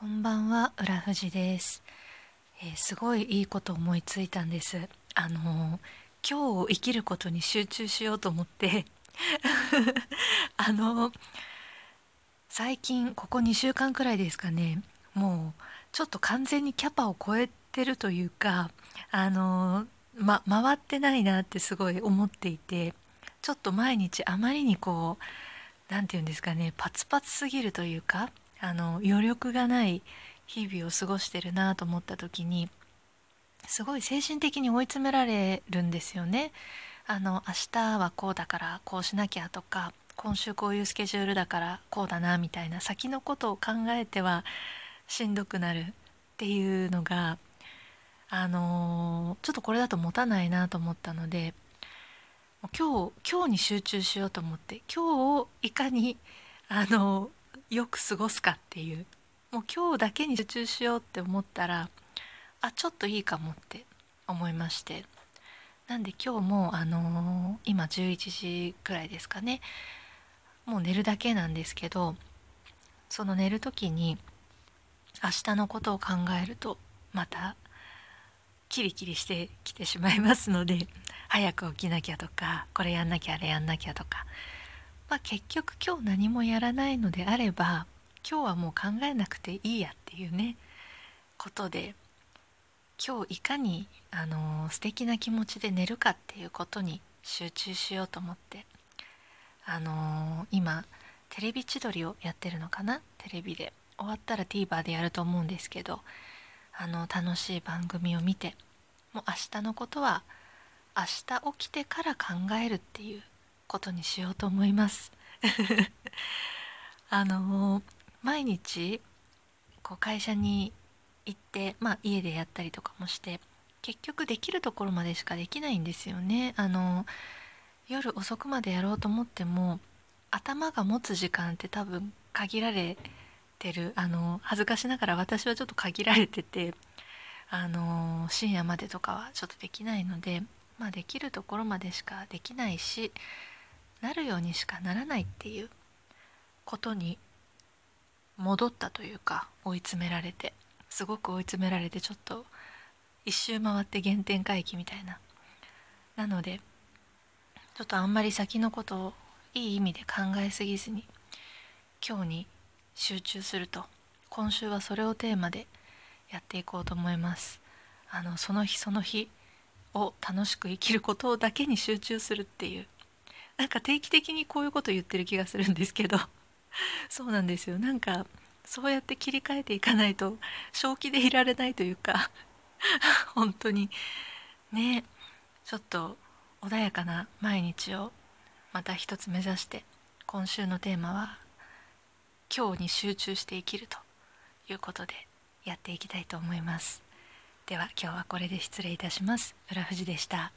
こんばんは、浦富です、えー、すごいいいこと思いついたんです。あの今日を生きることに集中しようと思って。あの最近ここ2週間くらいですかね、もうちょっと完全にキャパを超えてるというか、あのま回ってないなってすごい思っていて、ちょっと毎日あまりにこう何て言うんですかねパツパツすぎるというかあの余力がない日々を過ごしてるなと思った時にすごい精神的に追い詰められるんですよね。あの明日はこうだからこうしなきゃとか今週こういうスケジュールだからこうだなみたいな先のことを考えてはしんどくなるっていうのがあのちょっとこれだと持たないなと思ったので今日今日に集中しようと思って今日をいかにあのよく過ごすかっていう。もう今日だけに集中しようって思ったらあちょっといいかもって思いまして。なんで今日もあのー、今11時くらいですかね。もう寝るだけなんですけどその寝る時に明日のことを考えるとまたキリキリしてきてしまいますので早く起きなきゃとかこれやんなきゃあれやんなきゃとかまあ、結局今日何もやらないのであれば今日はもう考えなくていいやっていうねことで今日いかにあの素敵な気持ちで寝るかっていうことに集中しようと思ってあの今テレビ千鳥をやってるのかな？テレビで。終わったら TVer でやると思うんですけどあの楽しい番組を見てもう明日のことは明日起きてから考えるっていうことにしようと思います。あの毎日こう会社に行って、まあ、家でやったりとかもして結局できるところまでしかできないんですよね。あの夜遅くまでやろうと思っても頭が持つ時間って多分限られてる。あの恥ずかしながら私はちょっと限られててあの深夜までとかはちょっとできないので、まあ、できるところまでしかできないしなるようにしかならないっていうことに戻ったというか追い詰められてすごく追い詰められてちょっと一周回って原点回帰みたいな。なのでちょっとあんまり先のことをいい意味で考えすぎずに今日に集中すると今週はそれをテーマでやっていこうと思います。あのその日その日を楽しく生きることだけに集中するっていうなんか定期的にこういうこと言ってる気がするんですけど。そうなんですよ。なんかそうやって切り替えていかないと正気でいられないというか。本当に。ね。ちょっと穏やかな毎日をまた一つ目指して今週のテーマは「今日に集中して生きる」ということでやっていきたいと思います。では今日はこれで失礼いたします。浦富士でした。